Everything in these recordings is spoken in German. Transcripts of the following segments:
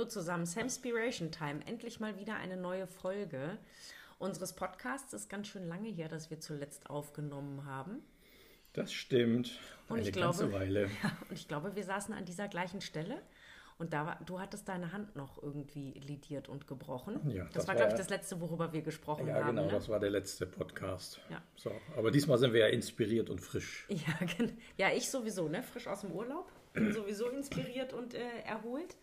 Hallo zusammen, Samspiration Time. Endlich mal wieder eine neue Folge unseres Podcasts. Ist ganz schön lange her, dass wir zuletzt aufgenommen haben. Das stimmt. Und eine ich ganze glaube, Weile. Ja, und ich glaube, wir saßen an dieser gleichen Stelle. Und da war, du hattest deine Hand noch irgendwie lidiert und gebrochen. Ja, das, das war, glaube ich, das letzte, worüber wir gesprochen ja, haben. Ja, genau, ne? das war der letzte Podcast. Ja. So, aber diesmal sind wir ja inspiriert und frisch. Ja, ja ich sowieso, ne? Frisch aus dem Urlaub. Bin sowieso inspiriert und äh, erholt.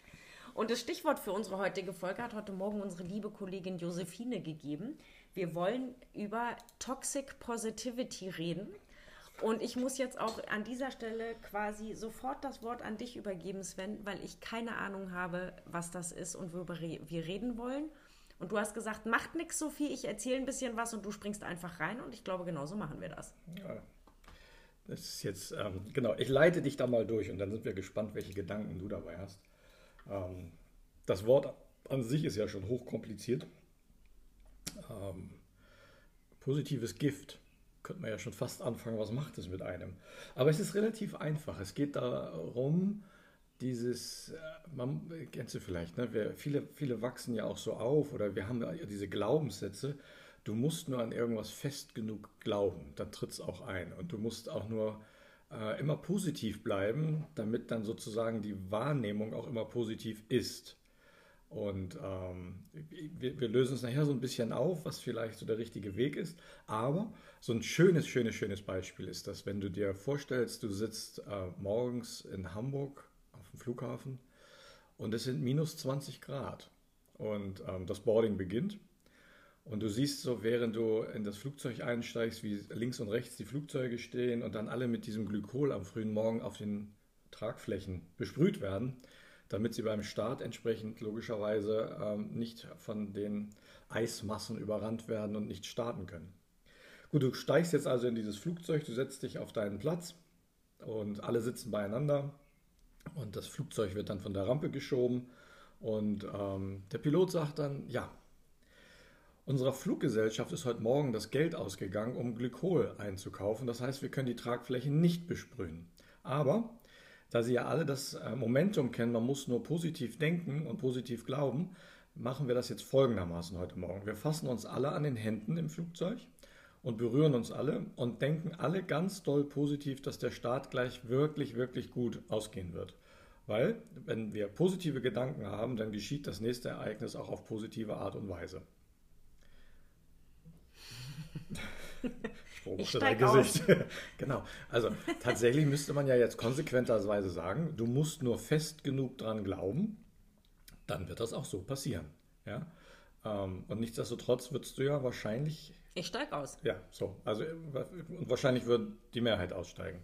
Und das Stichwort für unsere heutige Folge hat heute Morgen unsere liebe Kollegin Josephine gegeben. Wir wollen über Toxic Positivity reden. Und ich muss jetzt auch an dieser Stelle quasi sofort das Wort an dich übergeben, Sven, weil ich keine Ahnung habe, was das ist und worüber wir reden wollen. Und du hast gesagt, macht nichts, Sophie, ich erzähle ein bisschen was und du springst einfach rein. Und ich glaube, genauso machen wir das. Ja, das ist jetzt, ähm, genau, ich leite dich da mal durch und dann sind wir gespannt, welche Gedanken du dabei hast. Ähm, das Wort an sich ist ja schon hochkompliziert. Ähm, positives Gift könnte man ja schon fast anfangen, was macht es mit einem? Aber es ist relativ einfach. Es geht darum, dieses, äh, man kennst du vielleicht, ne? Wir, viele, viele wachsen ja auch so auf oder wir haben ja diese Glaubenssätze. Du musst nur an irgendwas fest genug glauben, dann tritt es auch ein. Und du musst auch nur äh, immer positiv bleiben, damit dann sozusagen die Wahrnehmung auch immer positiv ist. Und ähm, wir, wir, lösen es nachher so ein bisschen auf, was vielleicht so der richtige Weg ist. Aber so ein schönes, schönes, schönes Beispiel ist das, wenn du dir vorstellst, du sitzt äh, morgens in Hamburg auf dem Flughafen und es sind minus 20 Grad und ähm, das Boarding beginnt. Und du siehst so, während du in das Flugzeug einsteigst, wie links und rechts die Flugzeuge stehen und dann alle mit diesem Glykol am frühen Morgen auf den Tragflächen besprüht werden damit sie beim Start entsprechend logischerweise ähm, nicht von den Eismassen überrannt werden und nicht starten können. Gut, du steigst jetzt also in dieses Flugzeug, du setzt dich auf deinen Platz und alle sitzen beieinander und das Flugzeug wird dann von der Rampe geschoben und ähm, der Pilot sagt dann, ja, unserer Fluggesellschaft ist heute Morgen das Geld ausgegangen, um Glykol einzukaufen. Das heißt, wir können die Tragflächen nicht besprühen. Aber da Sie ja alle das äh, Momentum kennen, man muss nur positiv denken und positiv glauben, machen wir das jetzt folgendermaßen heute Morgen. Wir fassen uns alle an den Händen im Flugzeug und berühren uns alle und denken alle ganz doll positiv, dass der Start gleich wirklich, wirklich gut ausgehen wird. Weil, wenn wir positive Gedanken haben, dann geschieht das nächste Ereignis auch auf positive Art und Weise. Ich dein Gesicht. genau. Also tatsächlich müsste man ja jetzt konsequenterweise sagen, du musst nur fest genug dran glauben, dann wird das auch so passieren. Ja? Ähm, und nichtsdestotrotz würdest du ja wahrscheinlich. Ich steige aus. Ja, so. Also und wahrscheinlich wird die Mehrheit aussteigen.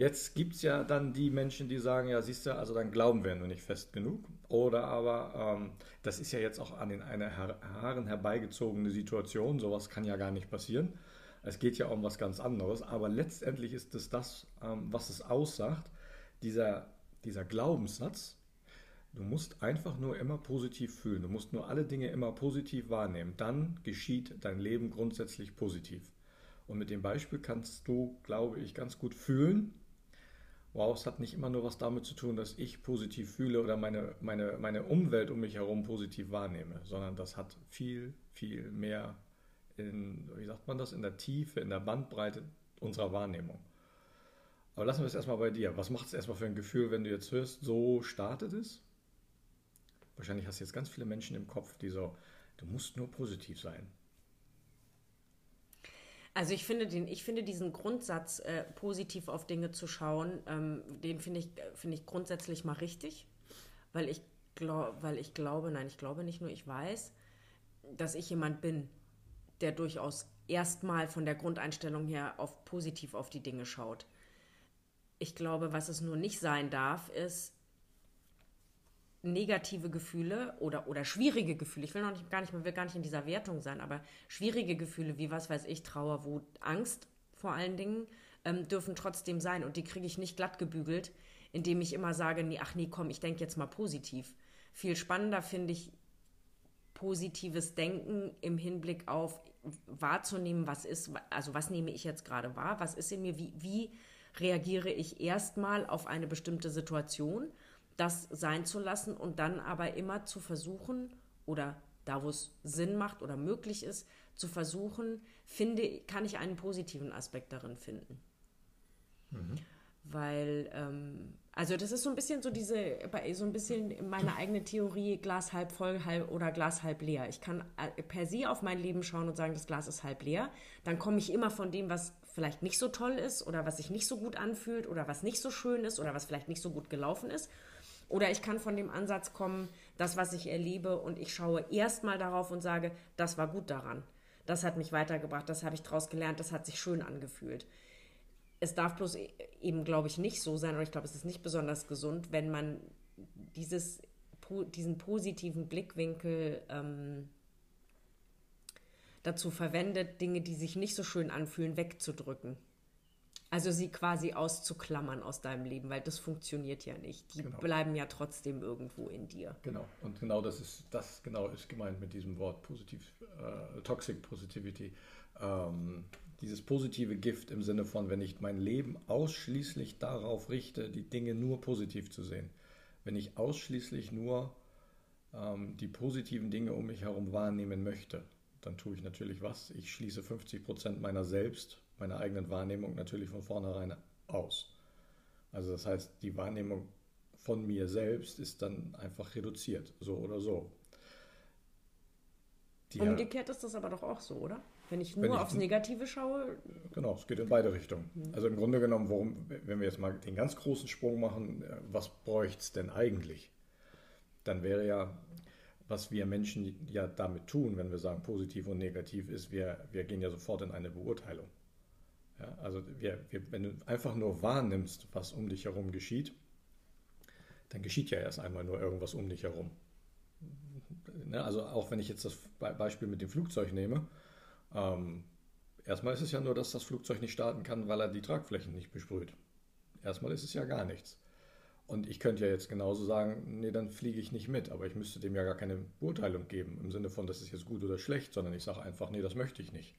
Jetzt gibt es ja dann die Menschen, die sagen, ja, siehst du, also dann glauben wir nur nicht fest genug. Oder aber, ähm, das ist ja jetzt auch an in eine Haaren herbeigezogene Situation, sowas kann ja gar nicht passieren. Es geht ja um was ganz anderes, aber letztendlich ist es das, ähm, was es aussagt, dieser, dieser Glaubenssatz, du musst einfach nur immer positiv fühlen, du musst nur alle Dinge immer positiv wahrnehmen, dann geschieht dein Leben grundsätzlich positiv. Und mit dem Beispiel kannst du, glaube ich, ganz gut fühlen, wow, es hat nicht immer nur was damit zu tun, dass ich positiv fühle oder meine, meine, meine Umwelt um mich herum positiv wahrnehme, sondern das hat viel, viel mehr in, wie sagt man das, in der Tiefe, in der Bandbreite unserer Wahrnehmung. Aber lassen wir es erstmal bei dir. Was macht es erstmal für ein Gefühl, wenn du jetzt hörst, so startet es? Wahrscheinlich hast du jetzt ganz viele Menschen im Kopf, die so, du musst nur positiv sein. Also ich finde, den, ich finde diesen Grundsatz, äh, positiv auf Dinge zu schauen, ähm, den finde ich, find ich grundsätzlich mal richtig, weil ich, glaub, weil ich glaube, nein, ich glaube nicht nur, ich weiß, dass ich jemand bin, der durchaus erstmal von der Grundeinstellung her auf positiv auf die Dinge schaut. Ich glaube, was es nur nicht sein darf, ist negative Gefühle oder, oder schwierige Gefühle. Ich will noch nicht, gar nicht, will gar nicht in dieser Wertung sein, aber schwierige Gefühle wie was weiß ich, Trauer, Wut, Angst vor allen Dingen, ähm, dürfen trotzdem sein und die kriege ich nicht glatt gebügelt, indem ich immer sage, nee, ach nee, komm, ich denke jetzt mal positiv. Viel spannender finde ich positives Denken im Hinblick auf wahrzunehmen, was ist, also was nehme ich jetzt gerade wahr, was ist in mir, wie, wie reagiere ich erstmal auf eine bestimmte Situation, das sein zu lassen und dann aber immer zu versuchen oder da, wo es Sinn macht oder möglich ist, zu versuchen, finde, kann ich einen positiven Aspekt darin finden. Mhm. Weil, ähm, also das ist so ein bisschen so diese, so ein bisschen meine eigene Theorie, Glas halb voll halb, oder Glas halb leer. Ich kann äh, per se auf mein Leben schauen und sagen, das Glas ist halb leer. Dann komme ich immer von dem, was vielleicht nicht so toll ist oder was sich nicht so gut anfühlt oder was nicht so schön ist oder was vielleicht nicht so gut gelaufen ist. Oder ich kann von dem Ansatz kommen, das, was ich erlebe, und ich schaue erstmal darauf und sage, das war gut daran. Das hat mich weitergebracht, das habe ich daraus gelernt, das hat sich schön angefühlt. Es darf bloß e-, eben, glaube ich, nicht so sein, oder ich glaube, es ist nicht besonders gesund, wenn man dieses, diesen positiven Blickwinkel ähm, dazu verwendet, Dinge, die sich nicht so schön anfühlen, wegzudrücken. Also sie quasi auszuklammern aus deinem Leben, weil das funktioniert ja nicht. Die genau. bleiben ja trotzdem irgendwo in dir. Genau. Und genau das ist das genau ist gemeint mit diesem Wort positiv, äh, Toxic Positivity. Ähm, dieses positive Gift im Sinne von, wenn ich mein Leben ausschließlich darauf richte, die Dinge nur positiv zu sehen. Wenn ich ausschließlich nur ähm, die positiven Dinge um mich herum wahrnehmen möchte, dann tue ich natürlich was. Ich schließe 50 Prozent meiner selbst meiner eigenen Wahrnehmung natürlich von vornherein aus. Also das heißt, die Wahrnehmung von mir selbst ist dann einfach reduziert, so oder so. Die Umgekehrt ist das aber doch auch so, oder? Wenn ich nur wenn ich, aufs Negative schaue. Genau, es geht in beide Richtungen. Mhm. Also im Grunde genommen, worum, wenn wir jetzt mal den ganz großen Sprung machen, äh, was bräuchte es denn eigentlich? Dann wäre ja, was wir Menschen ja damit tun, wenn wir sagen positiv und negativ ist, wir, wir gehen ja sofort in eine Beurteilung. Ja, also wir, wir, wenn du einfach nur wahrnimmst, was um dich herum geschieht, dann geschieht ja erst einmal nur irgendwas um dich herum. Ne, also auch wenn ich jetzt das Beispiel mit dem Flugzeug nehme, ähm, erstmal ist es ja nur, dass das Flugzeug nicht starten kann, weil er die Tragflächen nicht besprüht. Erstmal ist es ja gar nichts. Und ich könnte ja jetzt genauso sagen, nee, dann fliege ich nicht mit, aber ich müsste dem ja gar keine Beurteilung geben, im Sinne von, das ist jetzt gut oder schlecht, sondern ich sage einfach, nee, das möchte ich nicht.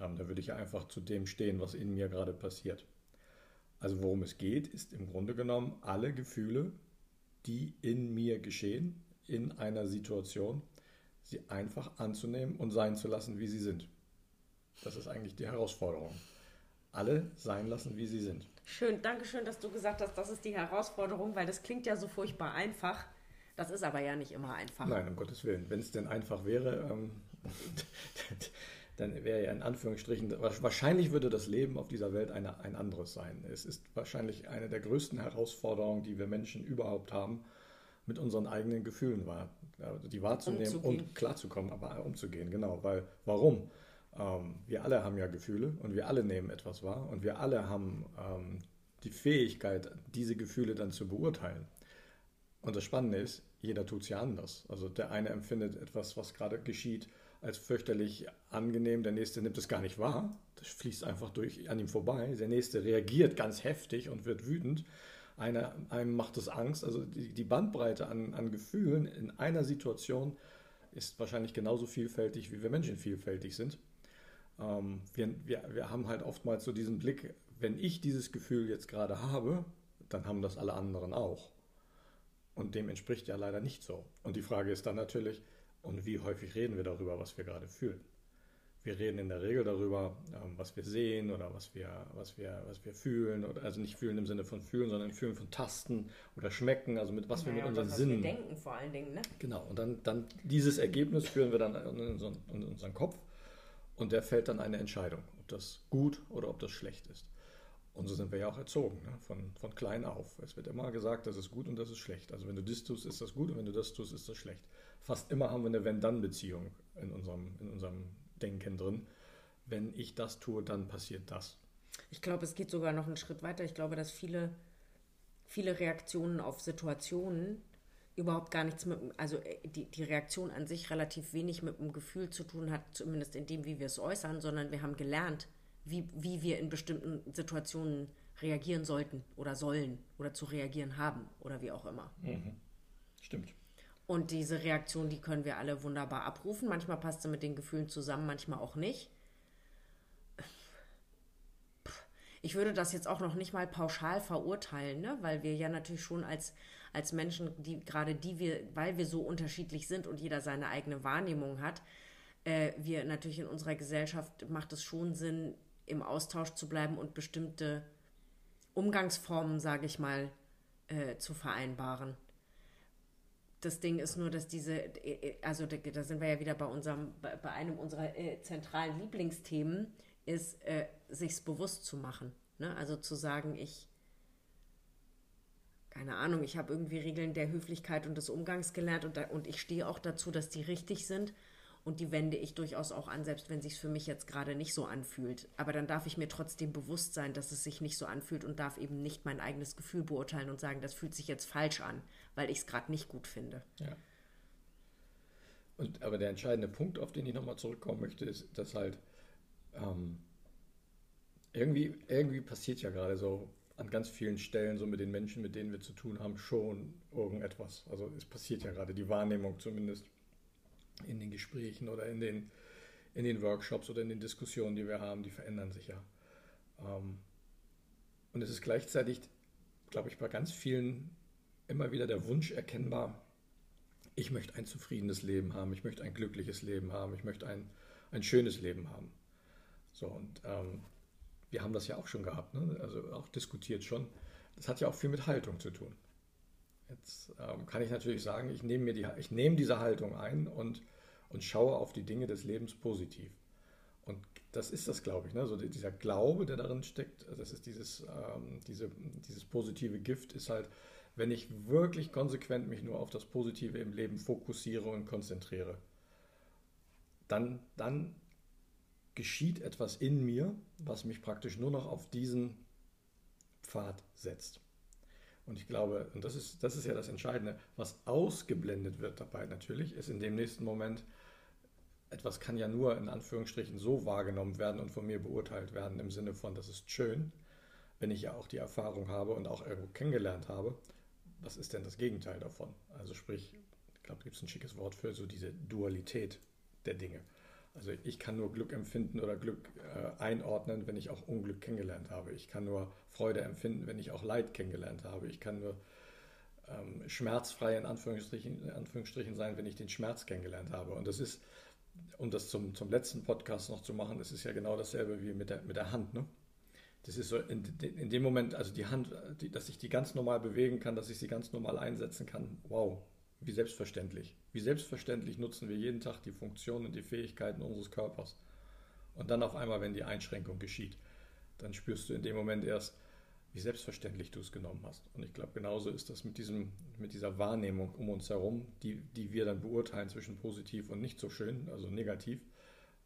Ähm, da würde ich einfach zu dem stehen, was in mir gerade passiert. Also worum es geht, ist im Grunde genommen alle Gefühle, die in mir geschehen, in einer Situation, sie einfach anzunehmen und sein zu lassen, wie sie sind. Das ist eigentlich die Herausforderung. Alle sein lassen, wie sie sind. Schön, danke schön, dass du gesagt hast, das ist die Herausforderung, weil das klingt ja so furchtbar einfach. Das ist aber ja nicht immer einfach. Nein, um Gottes Willen. Wenn es denn einfach wäre, ähm, dann wäre ja in Anführungsstrichen, wahrscheinlich würde das Leben auf dieser Welt eine, ein anderes sein. Es ist wahrscheinlich eine der größten Herausforderungen, die wir Menschen überhaupt haben, mit unseren eigenen Gefühlen wahr, die wahrzunehmen umzugehen. und klarzukommen, aber umzugehen, genau. Weil, warum? Ähm, wir alle haben ja Gefühle und wir alle nehmen etwas wahr und wir alle haben ähm, die Fähigkeit, diese Gefühle dann zu beurteilen. Und das Spannende ist, jeder tut es ja anders. Also der eine empfindet etwas, was gerade geschieht, als fürchterlich angenehm. Der nächste nimmt es gar nicht wahr. Das fließt einfach durch an ihm vorbei. Der nächste reagiert ganz heftig und wird wütend. Einer, einem macht es Angst. Also die, die Bandbreite an, an Gefühlen in einer Situation ist wahrscheinlich genauso vielfältig, wie wir Menschen vielfältig sind. Ähm, wir, wir, wir haben halt oftmals so diesen Blick, wenn ich dieses Gefühl jetzt gerade habe, dann haben das alle anderen auch. Und dem entspricht ja leider nicht so. Und die Frage ist dann natürlich, und wie häufig reden wir darüber, was wir gerade fühlen? Wir reden in der Regel darüber, ähm, was wir sehen oder was wir, was wir, was wir fühlen. Oder, also nicht fühlen im Sinne von fühlen, sondern fühlen von Tasten oder schmecken, also mit was naja, wir mit unseren das, Sinnen. Wir denken vor allen Dingen, ne? Genau, und dann, dann dieses Ergebnis führen wir dann in unseren, in unseren Kopf und der fällt dann eine Entscheidung, ob das gut oder ob das schlecht ist. Und so sind wir ja auch erzogen, ne? von, von klein auf. Es wird immer gesagt, das ist gut und das ist schlecht. Also wenn du das tust, ist das gut und wenn du das tust, ist das schlecht fast immer haben wir eine Wenn-Dann-Beziehung in unserem, in unserem Denken drin. Wenn ich das tue, dann passiert das. Ich glaube, es geht sogar noch einen Schritt weiter. Ich glaube, dass viele, viele Reaktionen auf Situationen überhaupt gar nichts mit, also äh, die, die Reaktion an sich relativ wenig mit dem Gefühl zu tun hat, zumindest in dem, wie wir es äußern, sondern wir haben gelernt, wie, wie wir in bestimmten Situationen reagieren sollten oder sollen oder zu reagieren haben oder wie auch immer. Mhm. Stimmt. Und diese Reaktion, die können wir alle wunderbar abrufen. Manchmal passt sie mit den Gefühlen zusammen, manchmal auch nicht. Ich würde das jetzt auch noch nicht mal pauschal verurteilen, ne? weil wir ja natürlich schon als, als Menschen, die gerade die wir, weil wir so unterschiedlich sind und jeder seine eigene Wahrnehmung hat, äh, wir natürlich in unserer Gesellschaft macht es schon Sinn, im Austausch zu bleiben und bestimmte Umgangsformen, sage ich mal, äh, zu vereinbaren. Das Ding ist nur, dass diese, äh, also da, sind wir ja wieder bei unserem, bei einem unserer äh, zentralen Lieblingsthemen, ist, äh, sich's bewusst zu machen. Ne? Also zu sagen, ich, keine Ahnung, ich habe irgendwie Regeln der Höflichkeit und des Umgangs gelernt und, da, und ich stehe auch dazu, dass die richtig sind und die wende ich durchaus auch an, selbst wenn sich für mich jetzt gerade nicht so anfühlt. Aber dann darf ich mir trotzdem bewusst sein, dass es sich nicht so anfühlt und darf eben nicht mein eigenes Gefühl beurteilen und sagen, das fühlt sich jetzt falsch an, weil ich es gerade nicht gut finde. Ja. Und, aber der entscheidende Punkt, auf den ich nochmal zurückkommen möchte, ist, dass halt ähm, irgendwie, irgendwie passiert ja gerade so an ganz vielen Stellen, so mit den Menschen, mit denen wir zu tun haben, schon irgendetwas. Also es passiert ja gerade, die Wahrnehmung zumindest in den Gesprächen oder in den, in den Workshops oder in den Diskussionen, die wir haben, die verändern sich ja. Ähm, und es ist gleichzeitig, glaube ich, bei ganz vielen immer wieder der Wunsch erkennbar, ich möchte ein zufriedenes Leben haben, ich möchte ein glückliches Leben haben, ich möchte ein, ein schönes Leben haben. So, und ähm, wir haben das ja auch schon gehabt, ne? also auch diskutiert schon. Das hat ja auch viel mit Haltung zu tun. Jetzt ähm, kann ich natürlich sagen, ich nehme, mir die, ich nehme diese Haltung ein und, und schaue auf die Dinge des Lebens positiv. Und das ist das, glaube ich. Ne? So dieser Glaube, der darin steckt, das ist dieses, ähm, diese, dieses positive Gift, ist halt, wenn ich wirklich konsequent mich nur auf das Positive im Leben fokussiere und konzentriere, dann, dann geschieht etwas in mir, was mich praktisch nur noch auf diesen Pfad setzt. Und ich glaube, und das ist, das ist ja das Entscheidende, was ausgeblendet wird dabei natürlich, ist in dem nächsten Moment, etwas kann ja nur in Anführungsstrichen so wahrgenommen werden und von mir beurteilt werden im Sinne von, das ist schön, wenn ich ja auch die Erfahrung habe und auch irgendwo kennengelernt habe. Was ist denn das Gegenteil davon? Also sprich, ich glaube, da gibt es ein schickes Wort für so diese Dualität der Dinge. Also ich kann nur Glück empfinden oder Glück äh, einordnen, wenn ich auch Unglück kennengelernt habe. Ich kann nur Freude empfinden, wenn ich auch Leid kennengelernt habe. Ich kann nur ähm, schmerzfrei in Anführungsstrichen, in Anführungsstrichen sein, wenn ich den Schmerz kennengelernt habe. Und das ist, um das zum, zum letzten Podcast noch zu machen, das ist ja genau dasselbe wie mit der, mit der Hand. Ne? Das ist so in, in dem Moment, also die Hand, die, dass ich die ganz normal bewegen kann, dass ich sie ganz normal einsetzen kann. Wow, wie selbstverständlich. Wie selbstverständlich nutzen wir jeden Tag die Funktionen und die Fähigkeiten unseres Körpers. Und dann auf einmal, wenn die Einschränkung geschieht, dann spürst du in dem Moment erst, wie selbstverständlich du es genommen hast. Und ich glaube, genauso ist das mit, diesem, mit dieser Wahrnehmung um uns herum, die, die wir dann beurteilen zwischen positiv und nicht so schön, also negativ.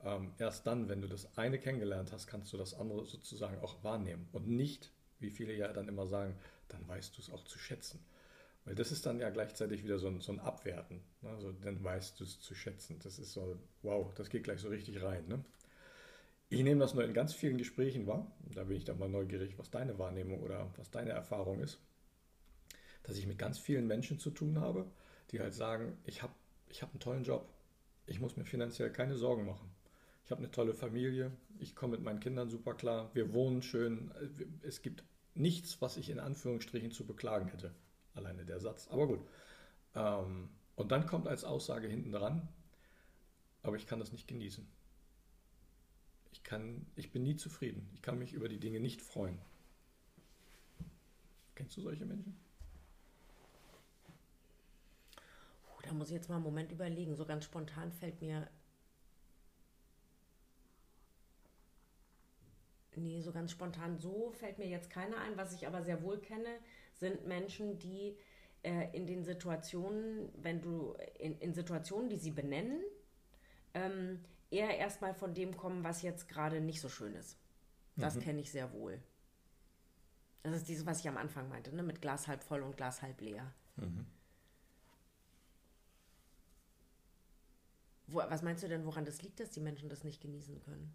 Ähm, erst dann, wenn du das eine kennengelernt hast, kannst du das andere sozusagen auch wahrnehmen. Und nicht, wie viele ja dann immer sagen, dann weißt du es auch zu schätzen. Weil das ist dann ja gleichzeitig wieder so ein, so ein Abwerten. Ne? Also dann weißt du es zu schätzen. Das ist so, wow, das geht gleich so richtig rein. Ne? Ich nehme das nur in ganz vielen Gesprächen wahr. Da bin ich dann mal neugierig, was deine Wahrnehmung oder was deine Erfahrung ist. Dass ich mit ganz vielen Menschen zu tun habe, die halt sagen, ich habe ich hab einen tollen Job. Ich muss mir finanziell keine Sorgen machen. Ich habe eine tolle Familie. Ich komme mit meinen Kindern super klar. Wir wohnen schön. Es gibt nichts, was ich in Anführungsstrichen zu beklagen hätte. Alleine der Satz. Aber gut. Ähm, und dann kommt als Aussage hinten dran, aber ich kann das nicht genießen. Ich, kann, ich bin nie zufrieden. Ich kann mich über die Dinge nicht freuen. Kennst du solche Menschen? da muss ich jetzt mal einen Moment überlegen. So ganz spontan fällt mir. Nee, so ganz spontan so fällt mir jetzt keiner ein. Was ich aber sehr wohl kenne, sind Menschen, die äh, in den Situationen, wenn du in, in Situationen, die sie benennen, ähm, eher erstmal von dem kommen, was jetzt gerade nicht so schön ist. Das mhm. kenne ich sehr wohl. Das ist dieses, was ich am Anfang meinte, ne? mit Glas halb voll und Glas halb leer. Mhm. Wo, was meinst du denn, woran das liegt, dass die Menschen das nicht genießen können?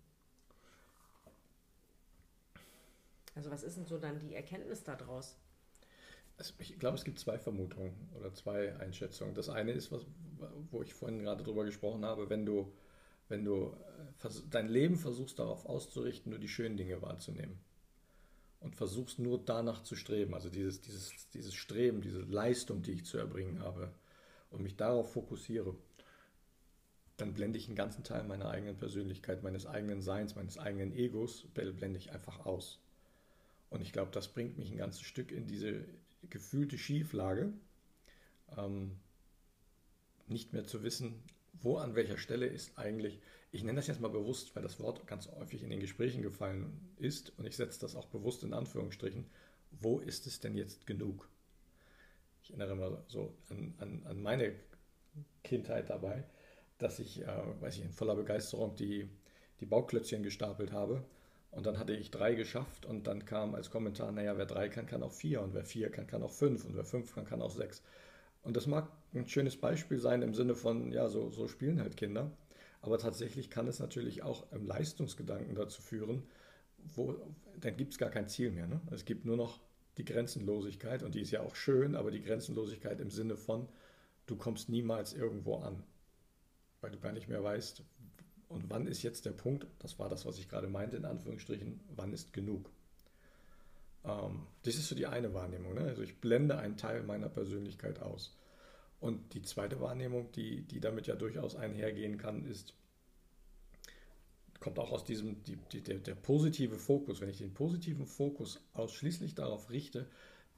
Also was ist denn so dann die Erkenntnis daraus? Also ich glaube, es gibt zwei Vermutungen oder zwei Einschätzungen. Das eine ist, was, wo ich vorhin gerade drüber gesprochen habe, wenn du, wenn du äh, dein Leben versuchst darauf auszurichten, nur die schönen Dinge wahrzunehmen. und versuchst nur danach zu streben, also dieses, dieses, dieses Streben, diese Leistung, die ich zu erbringen habe und mich darauf fokussiere, dann blende ich einen ganzen Teil meiner eigenen Persönlichkeit, meines eigenen Seins, meines eigenen Egos, blende ich einfach aus. Und ich glaube, das bringt mich ein ganzes Stück in diese gefühlte Schieflage, ähm, nicht mehr zu wissen, wo an welcher Stelle ist eigentlich, ich nenne das jetzt mal bewusst, weil das Wort ganz häufig in den Gesprächen gefallen ist und ich setze das auch bewusst in Anführungsstrichen, wo ist es denn jetzt genug? Ich erinnere mal so an, an, an meine Kindheit dabei, dass ich, äh, weiß ich, in voller Begeisterung die, die Bauklötzchen gestapelt habe und dann hatte ich drei geschafft und dann kam als Kommentar, naja, wer drei kann, kann auch vier und wer vier kann, kann auch fünf und wer fünf kann, kann auch sechs. Und das mag ein schönes Beispiel sein im Sinne von, ja, so, so spielen halt Kinder. Aber tatsächlich kann es natürlich auch im Leistungsgedanken dazu führen, wo, dann gibt es gar kein Ziel mehr. Ne? Es gibt nur noch die Grenzenlosigkeit und die ist ja auch schön, aber die Grenzenlosigkeit im Sinne von, du kommst niemals irgendwo an, weil du gar nicht mehr weißt, und wann ist jetzt der Punkt, das war das, was ich gerade meinte, in Anführungsstrichen, wann ist genug. Ähm, das ist so die eine Wahrnehmung. Ne? Also ich blende einen Teil meiner Persönlichkeit aus. Und die zweite Wahrnehmung, die, die damit ja durchaus einhergehen kann, ist, kommt auch aus diesem, die, die, der, der positive Fokus. Wenn ich den positiven Fokus ausschließlich darauf richte,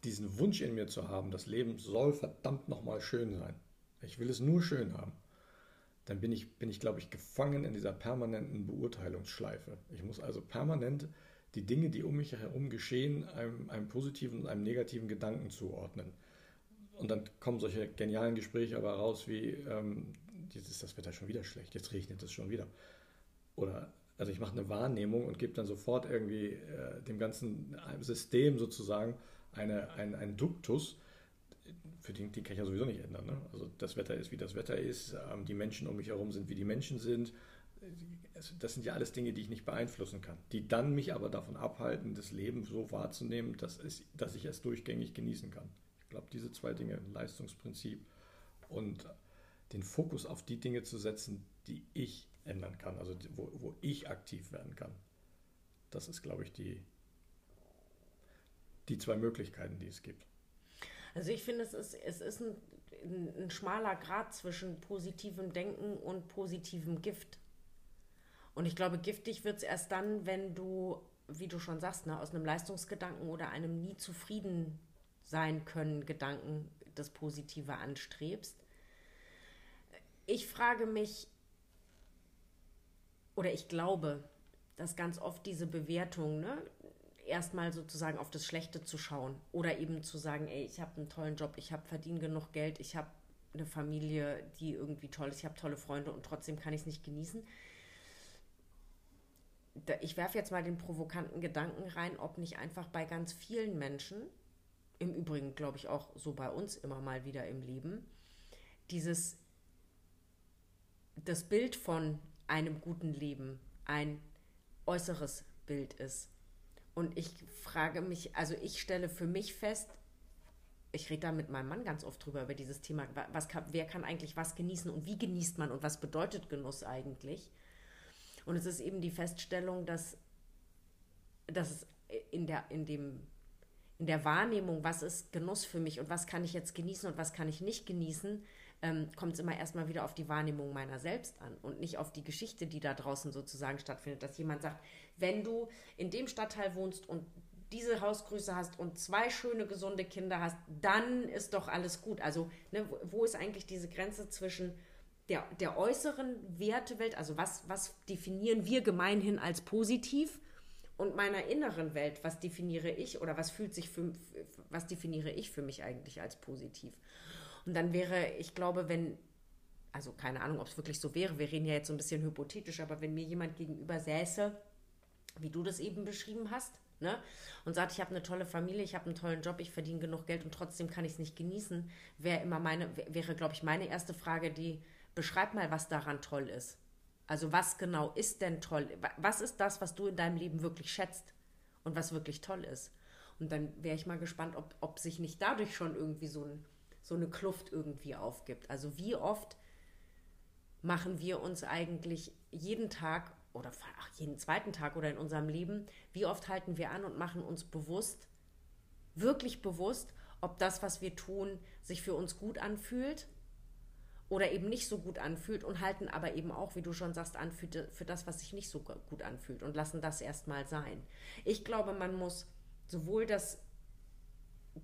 diesen Wunsch in mir zu haben, das Leben soll verdammt nochmal schön sein. Ich will es nur schön haben. Dann bin ich, bin ich, glaube ich, gefangen in dieser permanenten Beurteilungsschleife. Ich muss also permanent die Dinge, die um mich herum geschehen, einem, einem positiven und einem negativen Gedanken zuordnen. Und dann kommen solche genialen Gespräche aber raus wie, ähm, ist das Wetter schon wieder schlecht, jetzt regnet es schon wieder. Oder, also ich mache eine Wahrnehmung und gebe dann sofort irgendwie äh, dem ganzen System sozusagen eine, ein, einen Duktus, für den, den kann ich ja sowieso nicht ändern. Ne? Also das Wetter ist, wie das Wetter ist, ähm, die Menschen um mich herum sind, wie die Menschen sind. Das sind ja alles Dinge, die ich nicht beeinflussen kann, die dann mich aber davon abhalten, das Leben so wahrzunehmen, dass, es, dass ich es durchgängig genießen kann glaube, diese zwei Dinge, Leistungsprinzip und den Fokus auf die Dinge zu setzen, die ich ändern kann, also wo, wo ich aktiv werden kann. Das ist, glaube ich, die, die zwei Möglichkeiten, die es gibt. Also ich finde, es ist, es ist ein, ein, ein schmaler Grad zwischen positivem Denken und positivem Gift. Und ich glaube, giftig wird es erst dann, wenn du, wie du schon sagst, ne, aus einem Leistungsgedanken oder einem nie zufrieden sein können Gedanken das Positive anstrebst. Ich frage mich, oder ich glaube, dass ganz oft diese Bewertung, ne, erstmal sozusagen auf das Schlechte zu schauen oder eben zu sagen, ey, ich habe einen tollen Job, ich habe verdient genug Geld, ich habe eine Familie, die irgendwie toll ist, ich habe tolle Freunde und trotzdem kann ich es nicht genießen. Ich werfe jetzt mal den provokanten Gedanken rein, ob nicht einfach bei ganz vielen Menschen im Übrigen glaube ich auch so bei uns immer mal wieder im Leben, dieses, das Bild von einem guten Leben ein äußeres Bild ist. Und ich frage mich, also ich stelle für mich fest, ich rede da mit meinem Mann ganz oft drüber, über dieses Thema, was kann, wer kann eigentlich was genießen und wie genießt man und was bedeutet Genuss eigentlich. Und es ist eben die Feststellung, dass, dass es in, der, in dem in der Wahrnehmung, was ist Genuss für mich und was kann ich jetzt genießen und was kann ich nicht genießen, ähm, kommt es immer erstmal wieder auf die Wahrnehmung meiner selbst an und nicht auf die Geschichte, die da draußen sozusagen stattfindet. Dass jemand sagt, wenn du in dem Stadtteil wohnst und diese Hausgröße hast und zwei schöne, gesunde Kinder hast, dann ist doch alles gut. Also, ne, wo ist eigentlich diese Grenze zwischen der, der äußeren Wertewelt, also was, was definieren wir gemeinhin als positiv und meiner inneren Welt, was definiere ich oder was fühlt sich für, was definiere ich für mich eigentlich als positiv? Und dann wäre, ich glaube, wenn, also keine Ahnung, ob es wirklich so wäre, wir reden ja jetzt so ein bisschen hypothetisch, aber wenn mir jemand gegenüber säße, wie du das eben beschrieben hast, ne, und sagt, ich habe eine tolle Familie, ich habe einen tollen Job, ich verdiene genug Geld und trotzdem kann ich es nicht genießen, wäre immer meine, wäre, glaube ich, meine erste Frage, die beschreib mal, was daran toll ist. Also was genau ist denn toll? Was ist das, was du in deinem Leben wirklich schätzt und was wirklich toll ist? Und dann wäre ich mal gespannt, ob, ob sich nicht dadurch schon irgendwie so, ein, so eine Kluft irgendwie aufgibt. Also wie oft machen wir uns eigentlich jeden Tag oder ach, jeden zweiten Tag oder in unserem Leben, wie oft halten wir an und machen uns bewusst, wirklich bewusst, ob das, was wir tun, sich für uns gut anfühlt oder eben nicht so gut anfühlt und halten aber eben auch, wie du schon sagst, an für, für das, was sich nicht so gut anfühlt und lassen das erstmal sein. Ich glaube, man muss sowohl das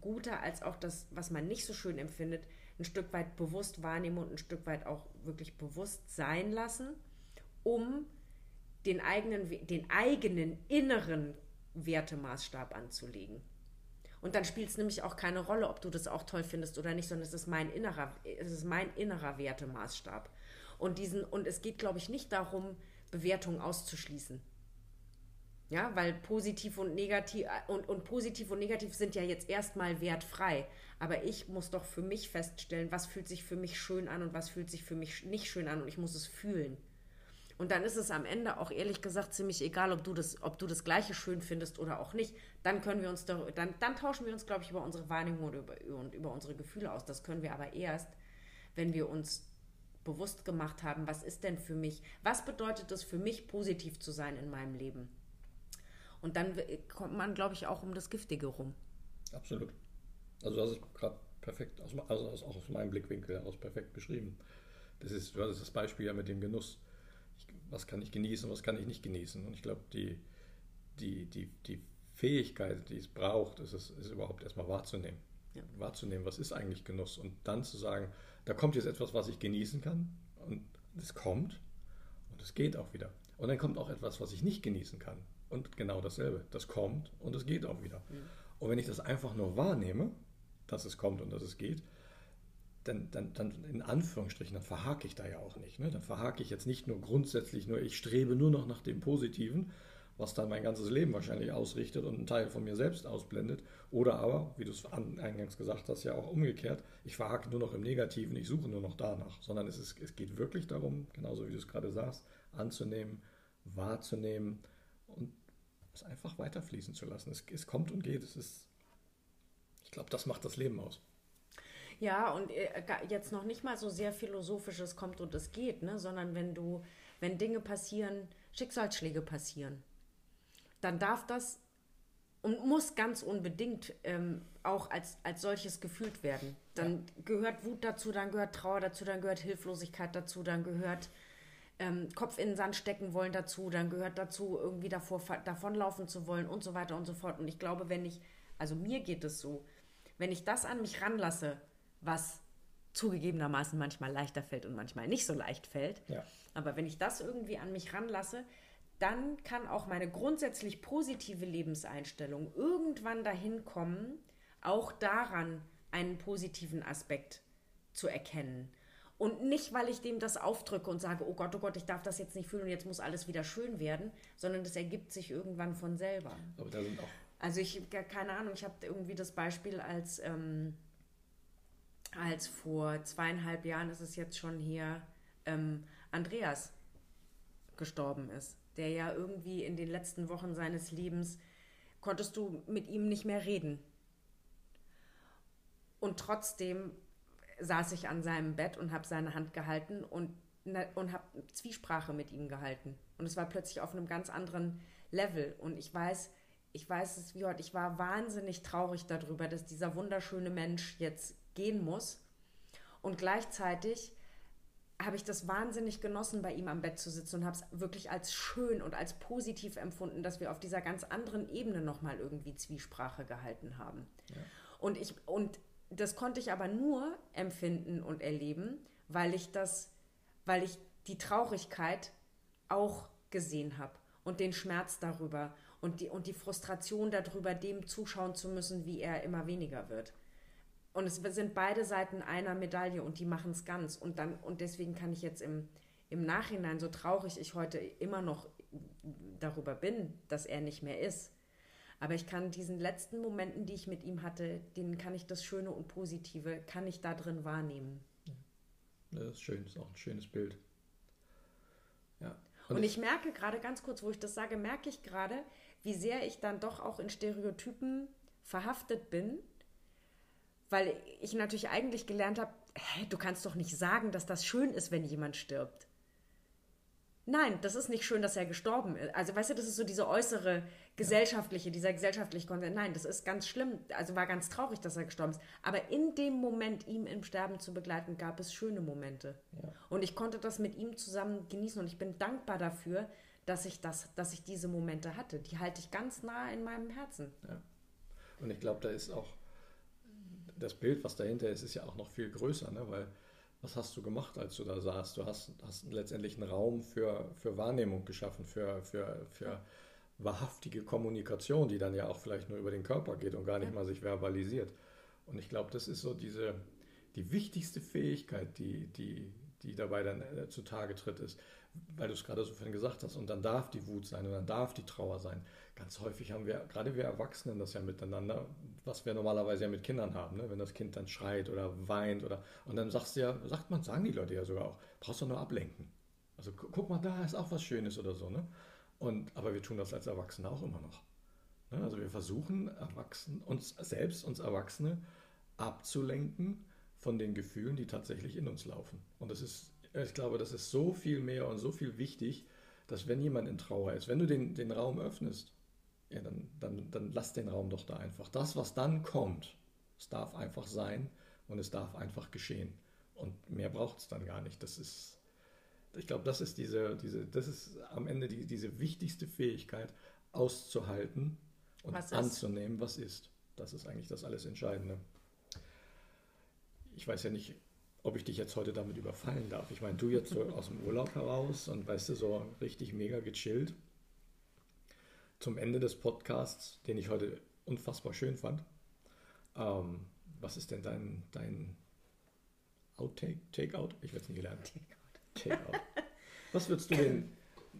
Gute als auch das, was man nicht so schön empfindet, ein Stück weit bewusst wahrnehmen und ein Stück weit auch wirklich bewusst sein lassen, um den eigenen, den eigenen inneren Wertemaßstab anzulegen. Und dann spielt es nämlich auch keine Rolle, ob du das auch toll findest oder nicht, sondern es ist mein innerer, es ist mein innerer Wertemaßstab. Und diesen, und es geht, glaube ich, nicht darum, Bewertungen auszuschließen. Ja, weil positiv und negativ und, und positiv und negativ sind ja jetzt erstmal wertfrei. Aber ich muss doch für mich feststellen, was fühlt sich für mich schön an und was fühlt sich für mich nicht schön an und ich muss es fühlen. Und dann ist es am Ende auch ehrlich gesagt ziemlich egal, ob du das, ob du das Gleiche schön findest oder auch nicht. Dann können wir uns da, dann, dann tauschen wir uns, glaube ich, über unsere Wahrnehmung und über, und über unsere Gefühle aus. Das können wir aber erst, wenn wir uns bewusst gemacht haben, was ist denn für mich, was bedeutet es für mich, positiv zu sein in meinem Leben. Und dann kommt man, glaube ich, auch um das Giftige rum. Absolut. Also das ist gerade perfekt, aus, also auch aus meinem Blickwinkel heraus perfekt beschrieben. Das ist, du hattest das Beispiel ja mit dem Genuss was kann ich genießen, was kann ich nicht genießen. Und ich glaube, die, die, die, die Fähigkeit, die es braucht, ist es ist überhaupt erstmal wahrzunehmen. Ja. Wahrzunehmen, was ist eigentlich Genuss. Und dann zu sagen, da kommt jetzt etwas, was ich genießen kann. Und es kommt und es geht auch wieder. Und dann kommt auch etwas, was ich nicht genießen kann. Und genau dasselbe. Das kommt und es geht auch wieder. Ja. Und wenn ich das einfach nur wahrnehme, dass es kommt und dass es geht, dann, dann, dann in Anführungsstrichen, dann verhake ich da ja auch nicht. Ne? Dann verhake ich jetzt nicht nur grundsätzlich nur, ich strebe nur noch nach dem Positiven, was dann mein ganzes Leben wahrscheinlich ausrichtet und einen Teil von mir selbst ausblendet. Oder aber, wie du es eingangs gesagt hast, ja auch umgekehrt, ich verhake nur noch im Negativen, ich suche nur noch danach. Sondern es, ist, es geht wirklich darum, genauso wie du es gerade sagst, anzunehmen, wahrzunehmen und es einfach weiterfließen zu lassen. Es, es kommt und geht. Es ist, ich glaube, das macht das Leben aus. Ja, und äh, jetzt noch nicht mal so sehr philosophisches kommt und es geht, ne? sondern wenn du, wenn Dinge passieren, Schicksalsschläge passieren, dann darf das und muss ganz unbedingt ähm, auch als, als solches gefühlt werden. Dann ja. gehört Wut dazu, dann gehört Trauer dazu, dann gehört Hilflosigkeit dazu, dann gehört ähm, Kopf in den Sand stecken wollen dazu, dann gehört dazu, irgendwie davor, davonlaufen zu wollen und so weiter und so fort. Und ich glaube, wenn ich, also mir geht es so, wenn ich das an mich ranlasse, was zugegebenermaßen manchmal leichter fällt und manchmal nicht so leicht fällt. Ja. Aber wenn ich das irgendwie an mich ranlasse, dann kann auch meine grundsätzlich positive Lebenseinstellung irgendwann dahin kommen, auch daran einen positiven Aspekt zu erkennen. Und nicht, weil ich dem das aufdrücke und sage, oh Gott, oh Gott, ich darf das jetzt nicht fühlen und jetzt muss alles wieder schön werden, sondern das ergibt sich irgendwann von selber. Aber da sind auch. Also ich, keine Ahnung, ich habe irgendwie das Beispiel als ähm, als vor zweieinhalb Jahren ist es jetzt schon hier ähm, Andreas gestorben ist, der ja irgendwie in den letzten Wochen seines Lebens konntest du mit ihm nicht mehr reden. Und trotzdem saß ich an seinem Bett und habe seine Hand gehalten und, und habe Zwiesprache mit ihm gehalten. Und es war plötzlich auf einem ganz anderen Level. Und ich weiß, ich weiß es wie heute, ich war wahnsinnig traurig darüber, dass dieser wunderschöne Mensch jetzt gehen muss. Und gleichzeitig habe ich das wahnsinnig genossen, bei ihm am Bett zu sitzen und habe es wirklich als schön und als positiv empfunden, dass wir auf dieser ganz anderen Ebene nochmal irgendwie Zwiesprache gehalten haben. Ja. Und, ich, und das konnte ich aber nur empfinden und erleben, weil ich das, weil ich die Traurigkeit auch gesehen habe und den Schmerz darüber und die, und die Frustration darüber, dem zuschauen zu müssen, wie er immer weniger wird. Und es sind beide Seiten einer Medaille und die machen es ganz. Und dann, und deswegen kann ich jetzt im, im Nachhinein, so traurig ich heute immer noch darüber bin, dass er nicht mehr ist. Aber ich kann diesen letzten Momenten, die ich mit ihm hatte, denen kann ich das Schöne und Positive, kann ich da drin wahrnehmen. Ja, das ist schön, das ist auch ein schönes Bild. Ja. Und, und ich merke gerade ganz kurz, wo ich das sage, merke ich gerade, wie sehr ich dann doch auch in Stereotypen verhaftet bin weil ich natürlich eigentlich gelernt habe, hä, du kannst doch nicht sagen, dass das schön ist, wenn jemand stirbt. Nein, das ist nicht schön, dass er gestorben ist. Also, weißt du, das ist so diese äußere gesellschaftliche, dieser gesellschaftliche Konsens. Nein, das ist ganz schlimm. Also war ganz traurig, dass er gestorben ist. Aber in dem Moment, ihm im Sterben zu begleiten, gab es schöne Momente. Ja. Und ich konnte das mit ihm zusammen genießen und ich bin dankbar dafür, dass ich das, dass ich diese Momente hatte. Die halte ich ganz nah in meinem Herzen. Ja. Und ich glaube, da ist auch das Bild, was dahinter ist, ist ja auch noch viel größer, ne? weil was hast du gemacht, als du da saßt? Du hast, hast letztendlich einen Raum für, für Wahrnehmung geschaffen, für, für, für wahrhaftige Kommunikation, die dann ja auch vielleicht nur über den Körper geht und gar nicht mal sich verbalisiert. Und ich glaube, das ist so diese, die wichtigste Fähigkeit, die, die, die dabei dann äh, zutage tritt, ist, weil du es gerade so vorhin gesagt hast, und dann darf die Wut sein und dann darf die Trauer sein. Ganz häufig haben wir, gerade wir Erwachsenen, das ja miteinander, was wir normalerweise ja mit Kindern haben, ne? wenn das Kind dann schreit oder weint oder und dann sagst du ja, sagt man, sagen die Leute ja sogar auch, brauchst du nur ablenken. Also guck mal, da ist auch was Schönes oder so, ne? Und, aber wir tun das als Erwachsene auch immer noch. Ne? Also wir versuchen Erwachsenen, uns selbst, uns Erwachsene abzulenken von den Gefühlen, die tatsächlich in uns laufen. Und das ist, ich glaube, das ist so viel mehr und so viel wichtig, dass wenn jemand in Trauer ist, wenn du den, den Raum öffnest, ja, dann, dann, dann lass den Raum doch da einfach. Das, was dann kommt, es darf einfach sein und es darf einfach geschehen. Und mehr braucht es dann gar nicht. Das ist, ich glaube, das ist diese, diese, das ist am Ende die, diese wichtigste Fähigkeit, auszuhalten und was anzunehmen, was ist. Das ist eigentlich das alles Entscheidende. Ich weiß ja nicht, ob ich dich jetzt heute damit überfallen darf. Ich meine, du jetzt so aus dem Urlaub heraus und weißt du, so richtig mega gechillt zum Ende des Podcasts, den ich heute unfassbar schön fand. Ähm, was ist denn dein, dein Outtake? Takeout? Ich werde es nie gelernt. Takeout. Take was würdest du denn,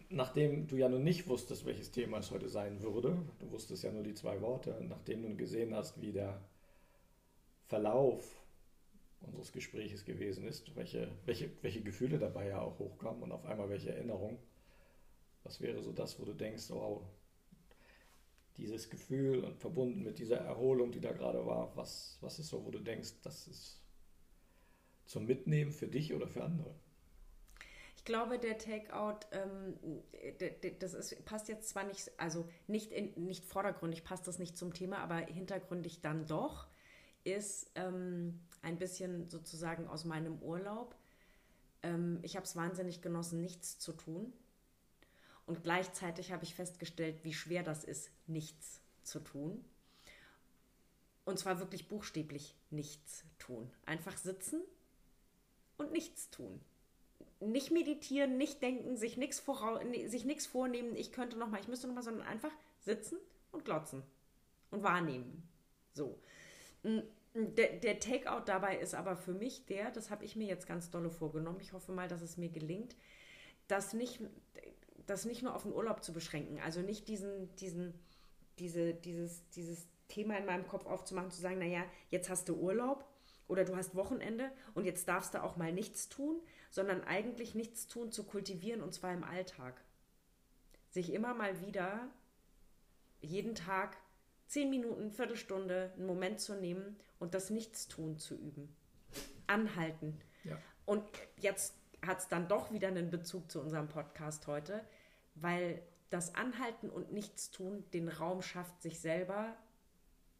nachdem du ja noch nicht wusstest, welches Thema es heute sein würde, du wusstest ja nur die zwei Worte, nachdem du gesehen hast, wie der Verlauf unseres Gespräches gewesen ist, welche, welche, welche Gefühle dabei ja auch hochkamen und auf einmal welche Erinnerungen, was wäre so das, wo du denkst, oh, dieses Gefühl und verbunden mit dieser Erholung, die da gerade war, was, was ist so, wo du denkst, das ist zum Mitnehmen für dich oder für andere? Ich glaube, der Takeout, ähm, das ist, passt jetzt zwar nicht, also nicht, in, nicht vordergründig passt das nicht zum Thema, aber hintergründig dann doch, ist ähm, ein bisschen sozusagen aus meinem Urlaub. Ähm, ich habe es wahnsinnig genossen, nichts zu tun. Und gleichzeitig habe ich festgestellt, wie schwer das ist, nichts zu tun. Und zwar wirklich buchstäblich nichts tun. Einfach sitzen und nichts tun. Nicht meditieren, nicht denken, sich nichts vornehmen, ich könnte noch mal, ich müsste noch mal, sondern einfach sitzen und glotzen und wahrnehmen. So. Der, der Takeout dabei ist aber für mich der, das habe ich mir jetzt ganz dolle vorgenommen, ich hoffe mal, dass es mir gelingt, dass nicht, das nicht nur auf den Urlaub zu beschränken. Also nicht diesen, diesen, diese, dieses, dieses Thema in meinem Kopf aufzumachen, zu sagen, naja, jetzt hast du Urlaub oder du hast Wochenende und jetzt darfst du auch mal nichts tun, sondern eigentlich nichts tun zu kultivieren und zwar im Alltag. Sich immer mal wieder jeden Tag zehn Minuten, Viertelstunde, einen Moment zu nehmen und das Nichtstun zu üben. Anhalten. Ja. Und jetzt hat es dann doch wieder einen Bezug zu unserem Podcast heute weil das Anhalten und Nichtstun den Raum schafft, sich selber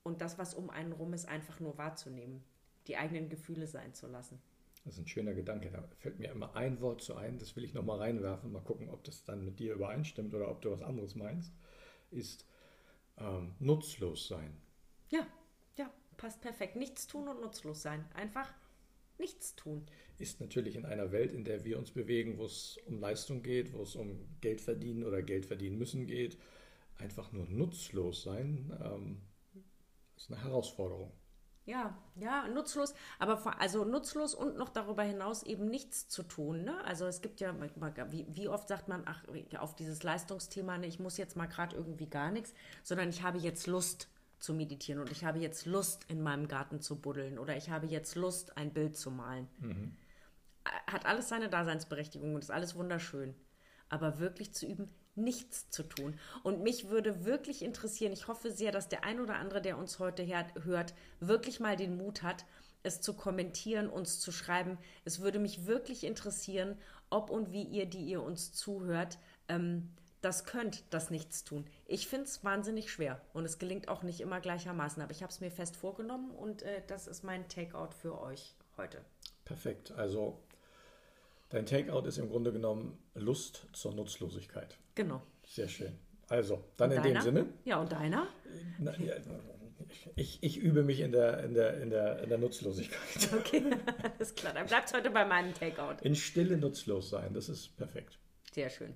und das, was um einen rum ist, einfach nur wahrzunehmen, die eigenen Gefühle sein zu lassen. Das ist ein schöner Gedanke. Da fällt mir immer ein Wort zu ein, das will ich nochmal reinwerfen, mal gucken, ob das dann mit dir übereinstimmt oder ob du was anderes meinst, ist ähm, nutzlos sein. Ja, ja, passt perfekt. Nichts tun und nutzlos sein. Einfach nichts tun. Ist natürlich in einer Welt, in der wir uns bewegen, wo es um Leistung geht, wo es um Geld verdienen oder Geld verdienen müssen geht, einfach nur nutzlos sein, ähm, ist eine Herausforderung. Ja, ja, nutzlos, aber vor, also nutzlos und noch darüber hinaus eben nichts zu tun. Ne? Also es gibt ja, wie, wie oft sagt man, ach, auf dieses Leistungsthema, ne, ich muss jetzt mal gerade irgendwie gar nichts, sondern ich habe jetzt Lust zu meditieren und ich habe jetzt Lust, in meinem Garten zu buddeln oder ich habe jetzt Lust, ein Bild zu malen. Mhm. Hat alles seine Daseinsberechtigung und ist alles wunderschön. Aber wirklich zu üben, nichts zu tun. Und mich würde wirklich interessieren, ich hoffe sehr, dass der ein oder andere, der uns heute hört, wirklich mal den Mut hat, es zu kommentieren, uns zu schreiben. Es würde mich wirklich interessieren, ob und wie ihr, die ihr uns zuhört, ähm, das könnt, das Nichtstun. Ich finde es wahnsinnig schwer und es gelingt auch nicht immer gleichermaßen, aber ich habe es mir fest vorgenommen und äh, das ist mein Takeout für euch heute. Perfekt. Also dein Takeout ist im Grunde genommen Lust zur Nutzlosigkeit. Genau. Sehr schön. Also, dann Und in deiner? dem Sinne. Ja, und deiner? Na, ja, ich, ich übe mich in der, in, der, in, der, in der Nutzlosigkeit. Okay, alles klar. Dann bleibt heute bei meinem Takeout. In Stille nutzlos sein, das ist perfekt. Sehr schön.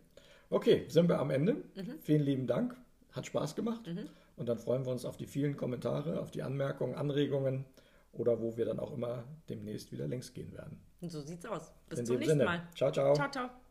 Okay, sind wir am Ende. Vielen lieben Dank. Hat Spaß gemacht. Und dann freuen wir uns auf die vielen Kommentare, auf die Anmerkungen, Anregungen oder wo wir dann auch immer demnächst wieder längs gehen werden. Und so sieht's aus. Bis In zum nächsten Sinne. Mal. Ciao, ciao. Ciao, ciao.